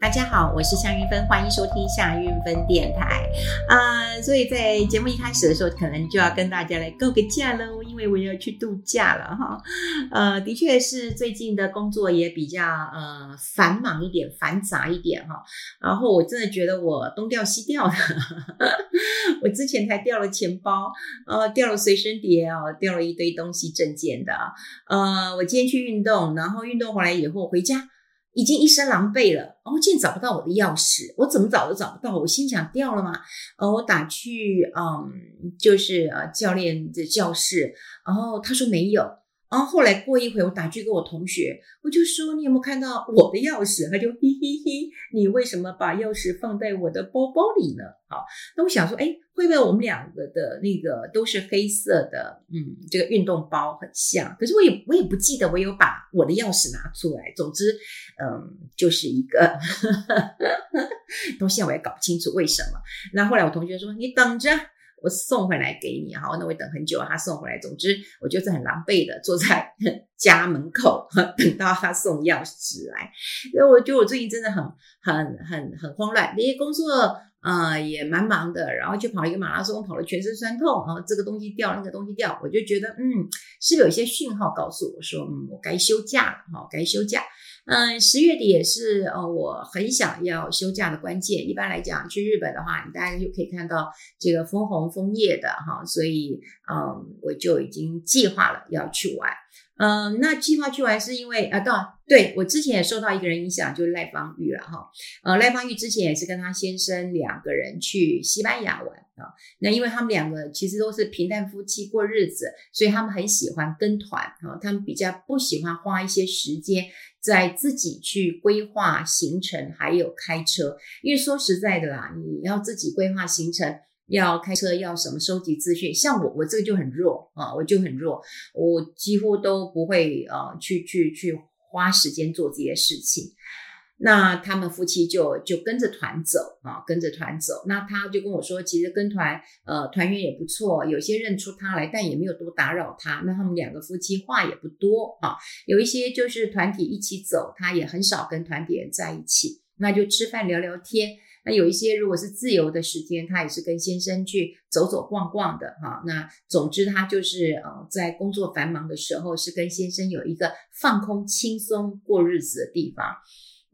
大家好，我是夏云芬，欢迎收听夏云芬电台。啊、所以在节目一开始的时候，可能就要跟大家来告个假喽，因为我要去度假了哈。呃，的确是最近的工作也比较呃繁忙一点、繁杂一点哈。然后我真的觉得我东掉西掉的，我之前才掉了钱包，呃，掉了随身碟哦，掉了一堆东西证件的。呃，我今天去运动，然后运动回来以后回家。已经一身狼狈了，然后，竟然找不到我的钥匙，我怎么找都找不到，我心想掉了吗？呃，我打去，嗯，就是呃教练的教室，然后他说没有，然后后来过一会，我打去给我同学，我就说你有没有看到我的钥匙？他就嘿嘿嘿，你为什么把钥匙放在我的包包里呢？好，那我想说，哎。会不会我们两个的那个都是黑色的？嗯，这个运动包很像，可是我也我也不记得我有把我的钥匙拿出来。总之，嗯，就是一个 到现在我也搞不清楚为什么。那后来我同学说：“你等着，我送回来给你。”好，那我等很久，他送回来。总之，我就是很狼狈的坐在 家门口，等到他送钥匙来。因为我觉得我最近真的很很很很慌乱，那些工作。啊、也蛮忙的，然后就跑一个马拉松，跑了全身酸痛啊，这个东西掉，那个东西掉，我就觉得，嗯，是不是有一些讯号告诉我说，嗯，我该休假了，哈，该休假。嗯，十月底也是，呃，我很想要休假的关键。一般来讲，去日本的话，你大家就可以看到这个枫红枫叶的，哈，所以，嗯，我就已经计划了要去玩。嗯，那计划去玩是因为啊，到对我之前也受到一个人影响，就是赖芳玉了哈。呃，赖芳玉之前也是跟他先生两个人去西班牙玩啊。那因为他们两个其实都是平淡夫妻过日子，所以他们很喜欢跟团啊。他们比较不喜欢花一些时间在自己去规划行程，还有开车。因为说实在的啦，你要自己规划行程。要开车，要什么收集资讯？像我，我这个就很弱啊，我就很弱，我几乎都不会啊，去去去花时间做这些事情。那他们夫妻就就跟着团走啊，跟着团走。那他就跟我说，其实跟团呃团员也不错，有些认出他来，但也没有多打扰他。那他们两个夫妻话也不多啊，有一些就是团体一起走，他也很少跟团体人在一起，那就吃饭聊聊天。那有一些如果是自由的时间，他也是跟先生去走走逛逛的哈。那总之他就是呃，在工作繁忙的时候，是跟先生有一个放空、轻松过日子的地方。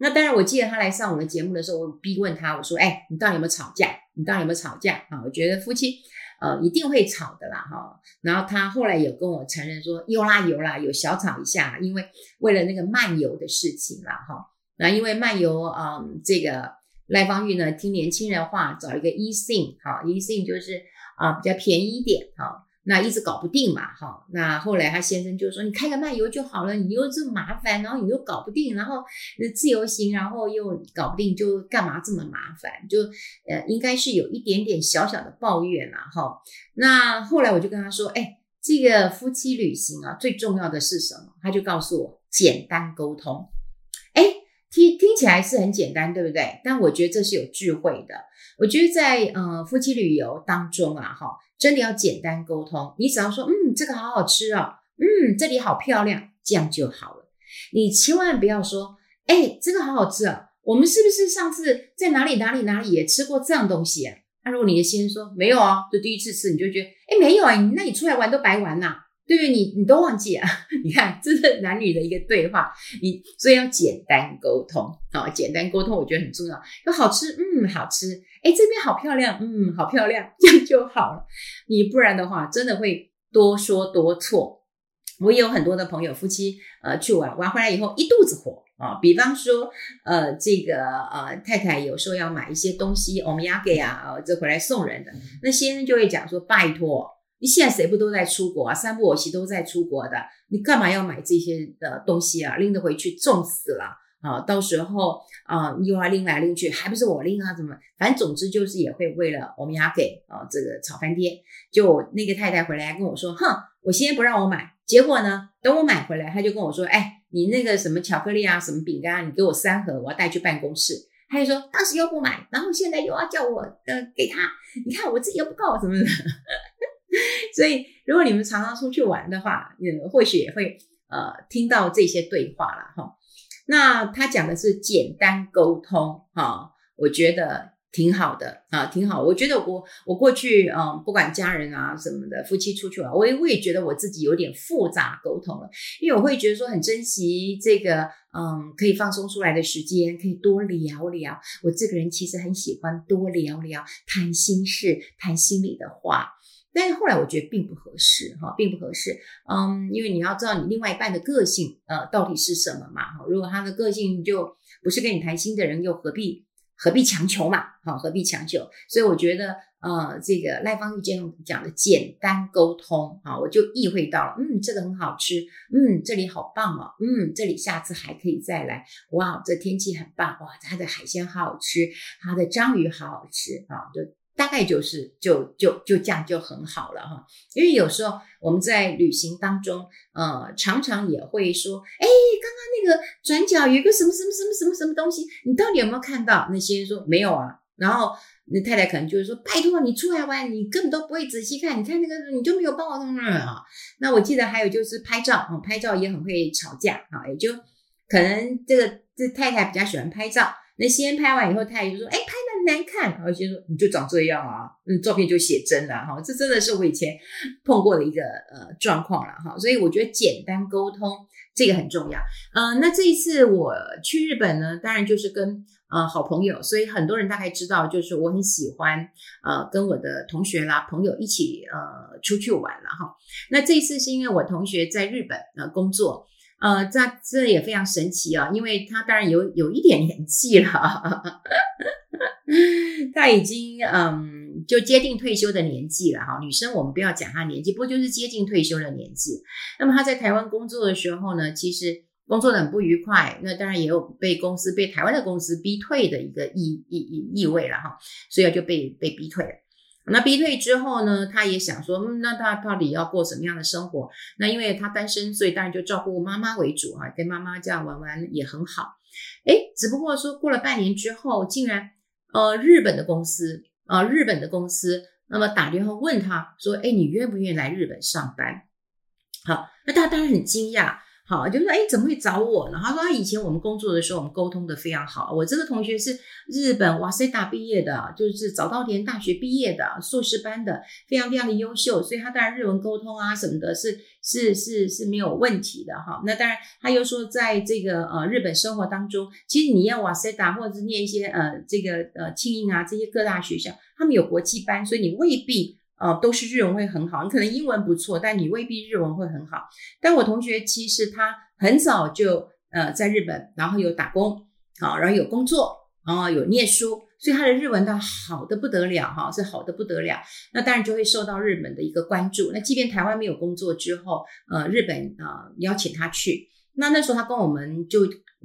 那当然，我记得他来上我的节目的时候，我逼问他，我说：“哎，你到底有没有吵架？你到底有没有吵架？”啊，我觉得夫妻呃一定会吵的啦哈。然后他后来有跟我承认说：“有啦有啦，有小吵一下，因为为了那个漫游的事情啦哈。那因为漫游嗯这个。”赖芳玉呢，听年轻人话，找一个 eSIM，好，eSIM 就是啊比较便宜一点，好，那一直搞不定嘛，哈，那后来他先生就说，你开个漫游就好了，你又这么麻烦，然后你又搞不定，然后自由行，然后又搞不定，就干嘛这么麻烦？就呃，应该是有一点点小小的抱怨啦，哈。那后来我就跟他说，哎，这个夫妻旅行啊，最重要的是什么？他就告诉我，简单沟通。听听起来是很简单，对不对？但我觉得这是有智慧的。我觉得在呃夫妻旅游当中啊，哈，真的要简单沟通。你只要说，嗯，这个好好吃哦，嗯，这里好漂亮，这样就好了。你千万不要说，哎，这个好好吃啊，我们是不是上次在哪里哪里哪里也吃过这样东西啊？那如果你的先生说没有啊，就第一次吃，你就觉得，哎，没有啊，那你出来玩都白玩呐。对不对？你你都忘记啊？你看，这是男女的一个对话，你所以要简单沟通啊，简单沟通我觉得很重要。有好吃，嗯，好吃，哎，这边好漂亮，嗯，好漂亮，这样就好了。你不然的话，真的会多说多错。我也有很多的朋友，夫妻呃去玩，玩回来以后一肚子火啊。比方说，呃，这个呃太太有时候要买一些东西，我们要给啊，呃，这回来送人的，那先生就会讲说，拜托。你现在谁不都在出国啊？三不五时都在出国的，你干嘛要买这些的东西啊？拎着回去重死了啊！到时候啊，又要拎来拎去，还不是我拎啊？怎么？反正总之就是也会为了欧米亚给啊，这个吵翻天。就那个太太回来跟我说，哼，我先不让我买，结果呢，等我买回来，他就跟我说，哎，你那个什么巧克力啊，什么饼干啊，你给我三盒，我要带去办公室。他就说当时又不买，然后现在又要叫我呃给他，你看我自己又不够什么的。所以，如果你们常常出去玩的话，嗯，或许也会呃听到这些对话了哈。那他讲的是简单沟通哈，我觉得。挺好的啊，挺好。我觉得我我过去嗯，不管家人啊什么的，夫妻出去玩，我也我也觉得我自己有点复杂沟通了，因为我会觉得说很珍惜这个嗯，可以放松出来的时间，可以多聊聊。我这个人其实很喜欢多聊聊，谈心事，谈心里的话。但是后来我觉得并不合适哈，并不合适。嗯，因为你要知道你另外一半的个性呃到底是什么嘛哈。如果他的个性就不是跟你谈心的人，又何必？何必强求嘛？好，何必强求？所以我觉得，呃，这个赖芳玉今天讲的简单沟通啊，我就意会到了，嗯，这个很好吃，嗯，这里好棒哦，嗯，这里下次还可以再来，哇，这天气很棒，哇，它的海鲜好好吃，它的章鱼好好吃啊，就。大概就是就就就这样就很好了哈，因为有时候我们在旅行当中，呃，常常也会说，哎，刚刚那个转角有一个什么什么什么什么什么东西，你到底有没有看到？那些人说没有啊，然后那太太可能就是说，拜托你出来玩，你根本都不会仔细看，你看那个你就没有帮我弄啊。那我记得还有就是拍照啊，拍照也很会吵架啊，也就可能这个这太太比较喜欢拍照，那先拍完以后，太太就说，哎，拍。难看，然后就说你就长这样啊，嗯，照片就写真了哈，这真的是我以前碰过的一个呃状况了哈，所以我觉得简单沟通这个很重要。嗯、那这一次我去日本呢，当然就是跟呃好朋友，所以很多人大概知道，就是我很喜欢呃跟我的同学啦朋友一起呃出去玩了哈。那这一次是因为我同学在日本呃工作。呃，这这也非常神奇啊，因为他当然有有一点年纪了，他已经嗯就接近退休的年纪了哈。女生我们不要讲她年纪，不过就是接近退休的年纪。那么他在台湾工作的时候呢，其实工作的很不愉快，那当然也有被公司被台湾的公司逼退的一个意意意意味了哈，所以就被被逼退了。那逼退之后呢，他也想说，嗯，那他到底要过什么样的生活？那因为他单身，所以当然就照顾妈妈为主哈，跟妈妈这样玩玩也很好。诶，只不过说过了半年之后，竟然呃日本的公司啊、呃，日本的公司，那么打电话问他说，哎，你愿不愿意来日本上班？好，那他当然很惊讶。好，就说哎，怎么会找我呢？他说他以前我们工作的时候，我们沟通的非常好。我这个同学是日本哇塞大毕业的，就是早稻田大学毕业的硕士班的，非常非常的优秀，所以他当然日文沟通啊什么的，是是是是没有问题的哈。那当然他又说，在这个呃日本生活当中，其实你要哇塞大或者是念一些呃这个呃庆应啊这些各大学校，他们有国际班，所以你未必。呃，都是日文会很好，你可能英文不错，但你未必日文会很好。但我同学其实他很早就呃在日本，然后有打工，好，然后有工作，然后有念书，所以他的日文倒好的不得了哈，是好的不得了。那当然就会受到日本的一个关注。那即便台湾没有工作之后，呃，日本啊、邀请他去，那那时候他跟我们就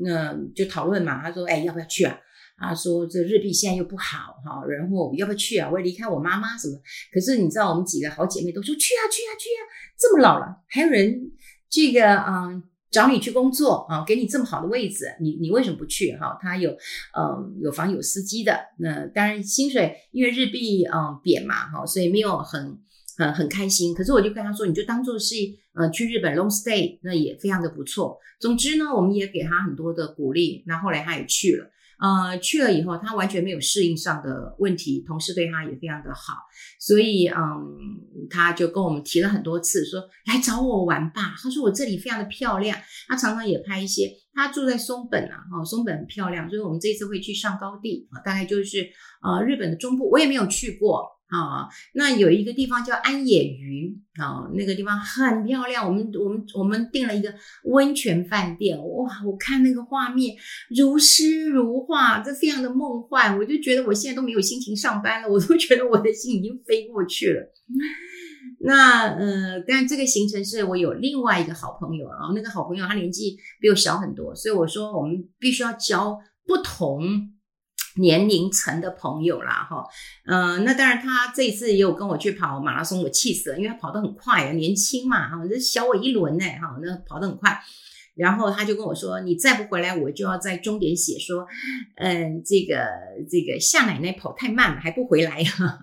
呃就讨论嘛，他说，哎，要不要去啊？他说：“这日币现在又不好哈，然后要不要去啊？我要离开我妈妈什么？可是你知道，我们几个好姐妹都说去啊，去啊，去啊！这么老了，还有人这个嗯找你去工作啊，给你这么好的位置，你你为什么不去哈？他有嗯有房有司机的，那当然薪水因为日币嗯贬嘛哈，所以没有很很很开心。可是我就跟他说，你就当做是呃去日本 long stay，那也非常的不错。总之呢，我们也给他很多的鼓励。那后来他也去了。”呃，去了以后，他完全没有适应上的问题，同事对他也非常的好，所以嗯，他就跟我们提了很多次，说来找我玩吧。他说我这里非常的漂亮，他常常也拍一些。他住在松本啊，哈，松本很漂亮，所以我们这次会去上高地啊，大概就是呃日本的中部，我也没有去过。啊，那有一个地方叫安野云啊，那个地方很漂亮。我们我们我们订了一个温泉饭店，哇！我看那个画面如诗如画，这非常的梦幻。我就觉得我现在都没有心情上班了，我都觉得我的心已经飞过去了。那呃，但这个行程是我有另外一个好朋友啊，那个好朋友他年纪比我小很多，所以我说我们必须要交不同。年龄层的朋友啦，哈，嗯，那当然，他这一次也有跟我去跑马拉松，我气死了，因为他跑得很快啊，年轻嘛，哈，这小我一轮呢，哈，那跑得很快，然后他就跟我说，你再不回来，我就要在终点写说，嗯，这个这个夏奶奶跑太慢了，还不回来，哈，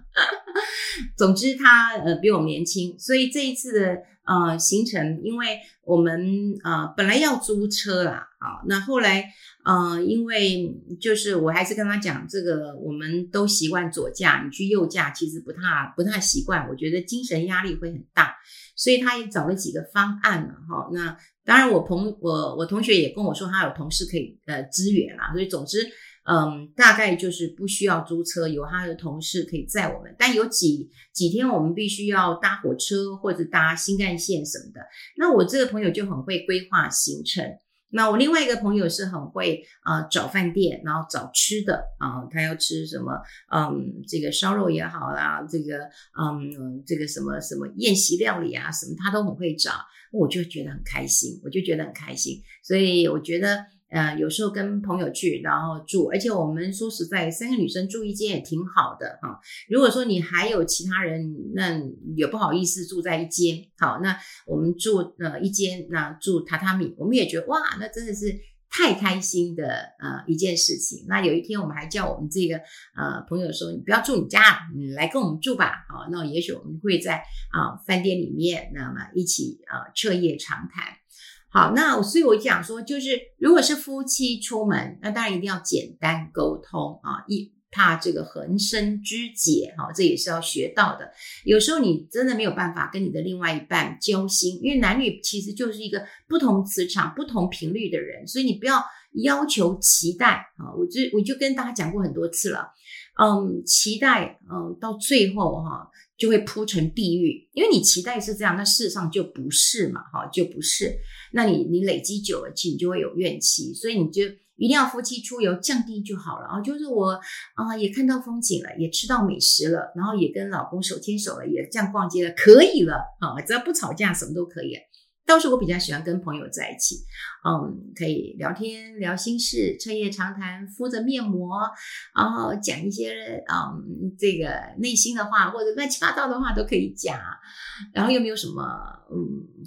总之他呃比我年轻，所以这一次的呃行程，因为我们呃本来要租车啦，啊，那后来呃因为就是我还是跟他讲，这个我们都习惯左驾，你去右驾其实不太不太习惯，我觉得精神压力会很大，所以他也找了几个方案了哈。那当然我朋我我同学也跟我说，他有同事可以呃支援啦，所以总之。嗯，大概就是不需要租车，有他的同事可以载我们。但有几几天我们必须要搭火车或者搭新干线什么的。那我这个朋友就很会规划行程。那我另外一个朋友是很会啊、找饭店，然后找吃的啊、他要吃什么？嗯，这个烧肉也好啦，这个嗯这个什么什么宴席料理啊什么，他都很会找。我就觉得很开心，我就觉得很开心。所以我觉得。呃，有时候跟朋友去，然后住，而且我们说实在，三个女生住一间也挺好的哈。如果说你还有其他人，那也不好意思住在一间。好，那我们住呃一间，那住榻榻米，我们也觉得哇，那真的是太开心的呃一件事情。那有一天我们还叫我们这个呃朋友说，你不要住你家，你来跟我们住吧。好，那也许我们会在啊饭店里面，那么一起呃彻夜长谈。好，那所以我讲说，就是如果是夫妻出门，那当然一定要简单沟通啊，一怕这个横生枝节，哈，这也是要学到的。有时候你真的没有办法跟你的另外一半交心，因为男女其实就是一个不同磁场、不同频率的人，所以你不要要求期待啊。我就我就跟大家讲过很多次了，嗯，期待，嗯，到最后哈。就会铺成地狱，因为你期待是这样，那事实上就不是嘛，哈，就不是。那你你累积久了，其实你就会有怨气，所以你就一定要夫妻出游降低就好了啊。就是我啊，也看到风景了，也吃到美食了，然后也跟老公手牵手了，也这样逛街了，可以了啊，只要不吵架，什么都可以。倒是我比较喜欢跟朋友在一起，嗯，可以聊天聊心事，彻夜长谈，敷着面膜，然后讲一些嗯这个内心的话或者乱七八糟的话都可以讲，然后又没有什么嗯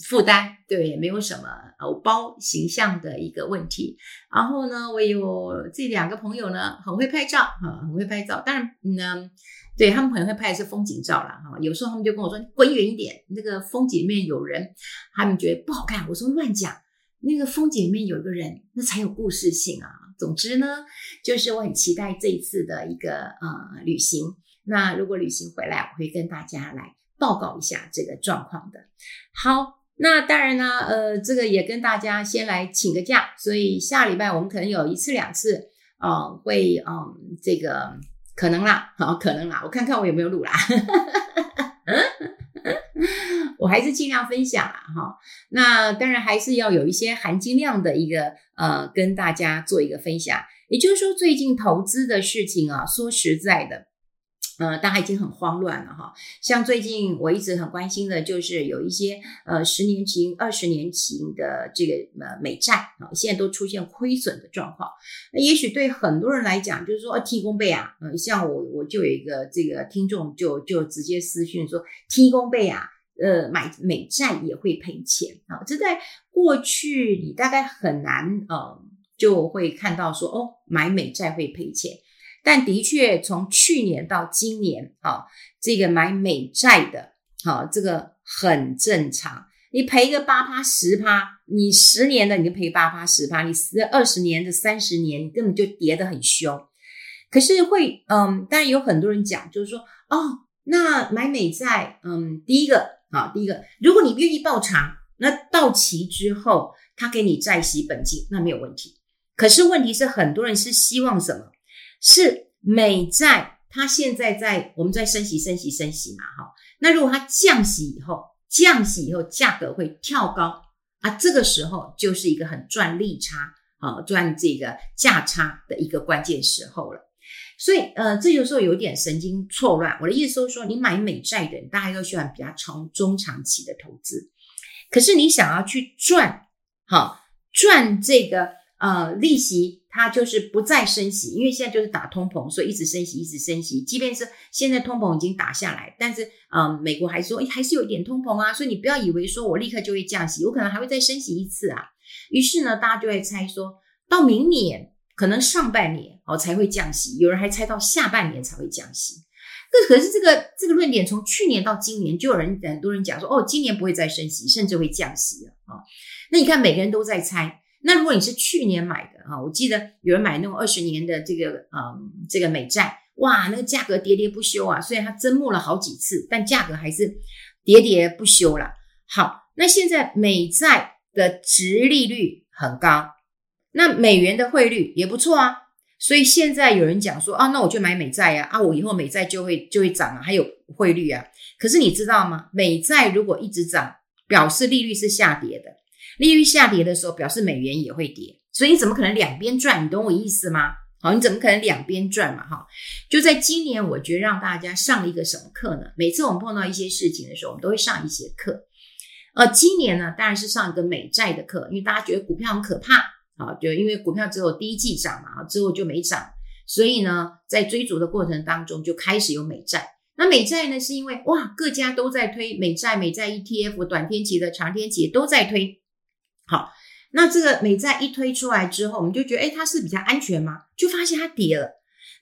负担，对，也没有什么偶包形象的一个问题。然后呢，我有这两个朋友呢，很会拍照，哈，很会拍照，当然呢。对，他们可能会拍的是风景照啦，哈，有时候他们就跟我说：“你滚远一点，那个风景里面有人，他们觉得不好看。”我说：“乱讲，那个风景里面有一个人，那才有故事性啊。”总之呢，就是我很期待这一次的一个呃旅行。那如果旅行回来，我会跟大家来报告一下这个状况的。好，那当然呢，呃，这个也跟大家先来请个假，所以下礼拜我们可能有一次两次，呃，会嗯、呃、这个。可能啦，好，可能啦，我看看我有没有录啦，我还是尽量分享啦，哈。那当然还是要有一些含金量的一个呃，跟大家做一个分享。也就是说，最近投资的事情啊，说实在的。呃，大家已经很慌乱了哈。像最近我一直很关心的，就是有一些呃十年期、二十年期的这个呃美债啊，现在都出现亏损的状况。那也许对很多人来讲，就是说 T 公伯啊，呃，像我我就有一个这个听众就就直接私讯说，T 公伯啊，呃，买美债也会赔钱啊。这在过去你大概很难呃就会看到说哦，买美债会赔钱。但的确，从去年到今年，啊，这个买美债的，好，这个很正常。你赔个八趴十趴，你十年的你就赔八趴十趴，你十二十年的三十年，你根本就跌得很凶。可是会，嗯，当然有很多人讲，就是说，哦，那买美债，嗯，第一个，好，第一个，如果你愿意抱长，那到期之后他给你债息本金，那没有问题。可是问题是，很多人是希望什么？是美债，它现在在我们在升息、升息、升息嘛，哈。那如果它降息以后，降息以后价格会跳高啊，这个时候就是一个很赚利差啊，赚这个价差的一个关键时候了。所以，呃，这有时候有点神经错乱。我的意思是说，你买美债的人，大家都喜欢比较长、中长期的投资。可是你想要去赚，哈，赚这个呃利息。它就是不再升息，因为现在就是打通膨，所以一直升息，一直升息。即便是现在通膨已经打下来，但是，嗯，美国还说，诶，还是有一点通膨啊。所以你不要以为说我立刻就会降息，我可能还会再升息一次啊。于是呢，大家就会猜说，到明年可能上半年哦才会降息，有人还猜到下半年才会降息。那可是这个这个论点从去年到今年，就有人很多人讲说，哦，今年不会再升息，甚至会降息了啊。那你看，每个人都在猜。那如果你是去年买的啊，我记得有人买那种二十年的这个嗯这个美债，哇，那个价格喋喋不休啊。虽然它增募了好几次，但价格还是喋喋不休了。好，那现在美债的殖利率很高，那美元的汇率也不错啊。所以现在有人讲说啊，那我就买美债呀，啊，我以后美债就会就会涨啊，还有汇率啊。可是你知道吗？美债如果一直涨，表示利率是下跌的。利率下跌的时候，表示美元也会跌，所以你怎么可能两边赚？你懂我意思吗？好，你怎么可能两边赚嘛？哈，就在今年，我觉得让大家上一个什么课呢？每次我们碰到一些事情的时候，我们都会上一些课。呃，今年呢，当然是上一个美债的课，因为大家觉得股票很可怕啊，就因为股票只有第一季涨嘛，之后就没涨，所以呢，在追逐的过程当中，就开始有美债。那美债呢，是因为哇，各家都在推美债，美债 ETF，短天期的、长天期都在推。好，那这个美债一推出来之后，我们就觉得，诶，它是比较安全吗？就发现它跌了。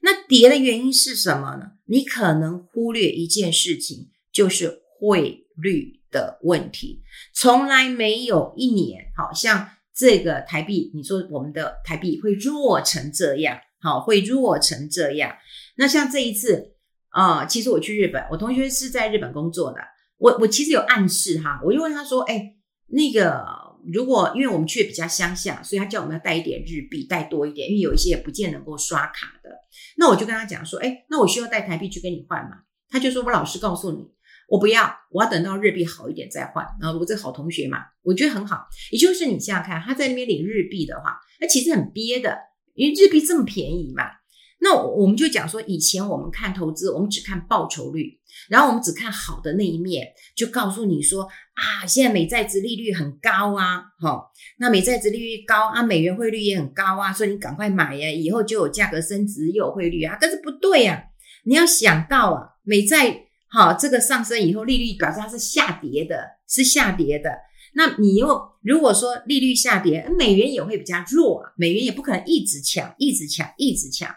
那跌的原因是什么呢？你可能忽略一件事情，就是汇率的问题。从来没有一年，好像这个台币，你说我们的台币会弱成这样，好，会弱成这样。那像这一次，啊、其实我去日本，我同学是在日本工作的，我我其实有暗示哈，我就问他说，诶，那个。如果因为我们去的比较乡下，所以他叫我们要带一点日币，带多一点，因为有一些也不见能够刷卡的。那我就跟他讲说，哎，那我需要带台币去跟你换嘛？他就说，我老实告诉你，我不要，我要等到日币好一点再换。然后我这个好同学嘛，我觉得很好。也就是你想想看，他在那边领日币的话，那其实很憋的，因为日币这么便宜嘛。那我们就讲说，以前我们看投资，我们只看报酬率，然后我们只看好的那一面，就告诉你说啊，现在美债值利率很高啊，好，那美债值利率高啊，美元汇率也很高啊，所以你赶快买呀，以后就有价格升值，又有汇率啊。但是不对呀，你要想到啊，美债好这个上升以后，利率表示它是下跌的，是下跌的。那你又如果说利率下跌，美元也会比较弱啊，美元也不可能一直强，一直强，一直强。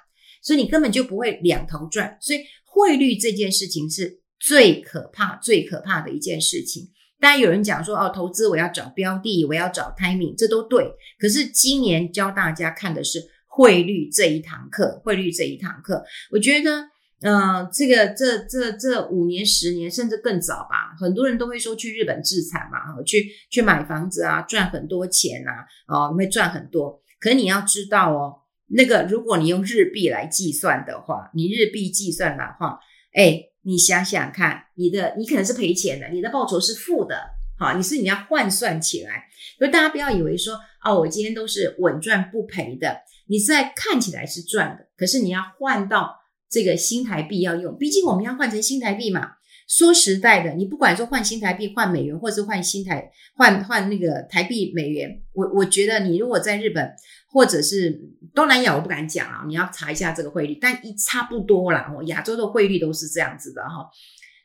所以你根本就不会两头赚，所以汇率这件事情是最可怕、最可怕的一件事情。当然有人讲说，哦，投资我要找标的，我要找 timing，这都对。可是今年教大家看的是汇率这一堂课，汇率这一堂课，我觉得，呃，这个这这这五年、十年甚至更早吧，很多人都会说去日本置产嘛，去去买房子啊，赚很多钱啊，哦，会赚很多。可你要知道哦。那个，如果你用日币来计算的话，你日币计算的话，哎，你想想看，你的你可能是赔钱的，你的报酬是负的，好，你是你要换算起来，所以大家不要以为说，哦，我今天都是稳赚不赔的，你是在看起来是赚的，可是你要换到这个新台币要用，毕竟我们要换成新台币嘛。说实在的，你不管说换新台币、换美元，或是换新台换换那个台币美元，我我觉得你如果在日本或者是东南亚，我不敢讲啊，你要查一下这个汇率，但一差不多啦，哦，亚洲的汇率都是这样子的哈。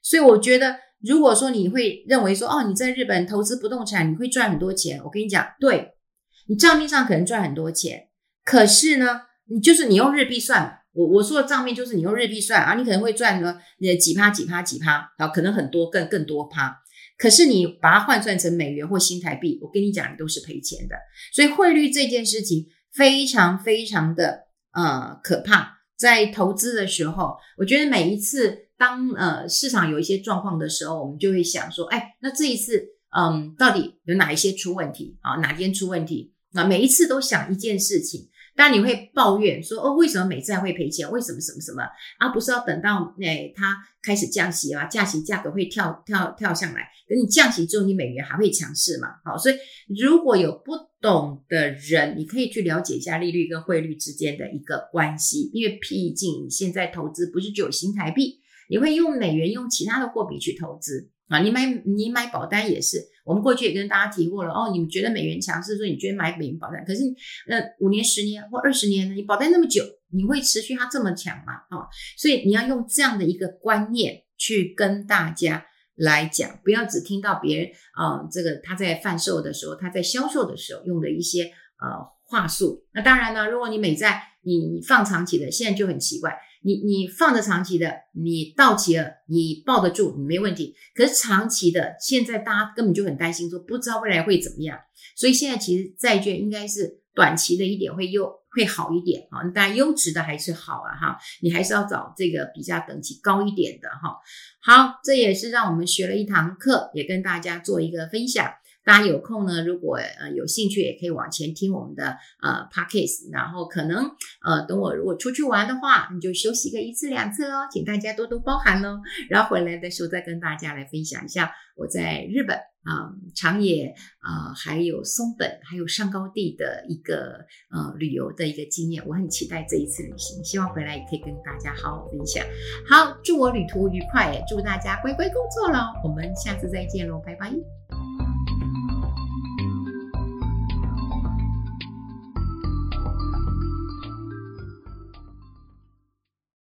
所以我觉得，如果说你会认为说，哦，你在日本投资不动产，你会赚很多钱，我跟你讲，对，你账面上可能赚很多钱，可是呢，你就是你用日币算。我我说的账面就是你用日币算啊，你可能会赚个呃几趴几趴几趴，然后可能很多更更多趴。可是你把它换算成美元或新台币，我跟你讲，你都是赔钱的。所以汇率这件事情非常非常的呃可怕。在投资的时候，我觉得每一次当呃市场有一些状况的时候，我们就会想说，哎，那这一次嗯到底有哪一些出问题啊？哪边出问题？啊，每一次都想一件事情。当然你会抱怨说哦，为什么美债会赔钱？为什么什么什么？而、不是要等到诶它开始降息啊，降息价格会跳跳跳上来。等你降息之后，你美元还会强势嘛？好，所以如果有不懂的人，你可以去了解一下利率跟汇率之间的一个关系，因为毕竟你现在投资不是只有新台币，你会用美元，用其他的货币去投资。啊，你买你买保单也是，我们过去也跟大家提过了哦。你们觉得美元强势，所以你觉得买美元保单，可是那五年、十年或二十年呢？你保单那么久，你会持续它这么强吗？啊，所以你要用这样的一个观念去跟大家来讲，不要只听到别人啊、这个他在贩售的时候，他在销售的时候用的一些呃话术。那当然呢，如果你美债你放长期的，现在就很奇怪。你你放着长期的，你到期了，你抱得住，你没问题。可是长期的，现在大家根本就很担心，说不知道未来会怎么样。所以现在其实债券应该是短期的一点会优会好一点啊，当然优质的还是好啊哈，你还是要找这个比较等级高一点的哈。好，这也是让我们学了一堂课，也跟大家做一个分享。大家有空呢，如果呃有兴趣，也可以往前听我们的呃 podcast，然后可能呃等我如果出去玩的话，你就休息个一次两次哦，请大家多多包涵喽。然后回来的时候再跟大家来分享一下我在日本啊、长野啊、还有松本还有上高地的一个呃旅游的一个经验，我很期待这一次旅行，希望回来也可以跟大家好好分享。好，祝我旅途愉快，祝大家乖乖工作喽。我们下次再见喽，拜拜。